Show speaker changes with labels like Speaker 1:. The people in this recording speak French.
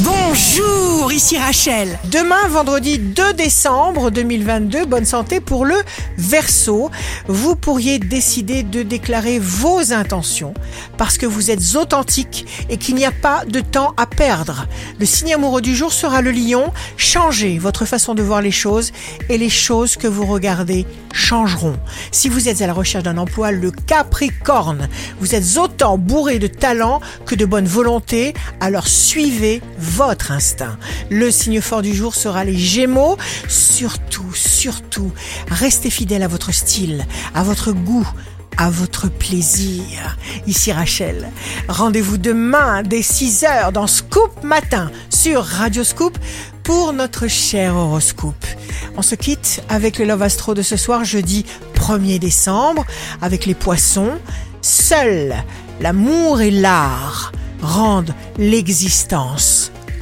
Speaker 1: Bonjour, ici Rachel.
Speaker 2: Demain, vendredi 2 décembre 2022, bonne santé pour le Verseau. Vous pourriez décider de déclarer vos intentions parce que vous êtes authentique et qu'il n'y a pas de temps à perdre. Le signe amoureux du jour sera le lion. Changez votre façon de voir les choses et les choses que vous regardez changeront. Si vous êtes à la recherche d'un emploi, le Capricorne, vous êtes autant bourré de talent que de bonne volonté, alors suivez votre instinct. Le signe fort du jour sera les Gémeaux. Surtout, surtout, restez fidèle à votre style, à votre goût, à votre plaisir. Ici Rachel. Rendez-vous demain dès 6h dans Scoop Matin sur Radio Scoop pour notre cher horoscope. On se quitte avec le Love Astro de ce soir, jeudi 1er décembre, avec les poissons. Seul l'amour et l'art rendent l'existence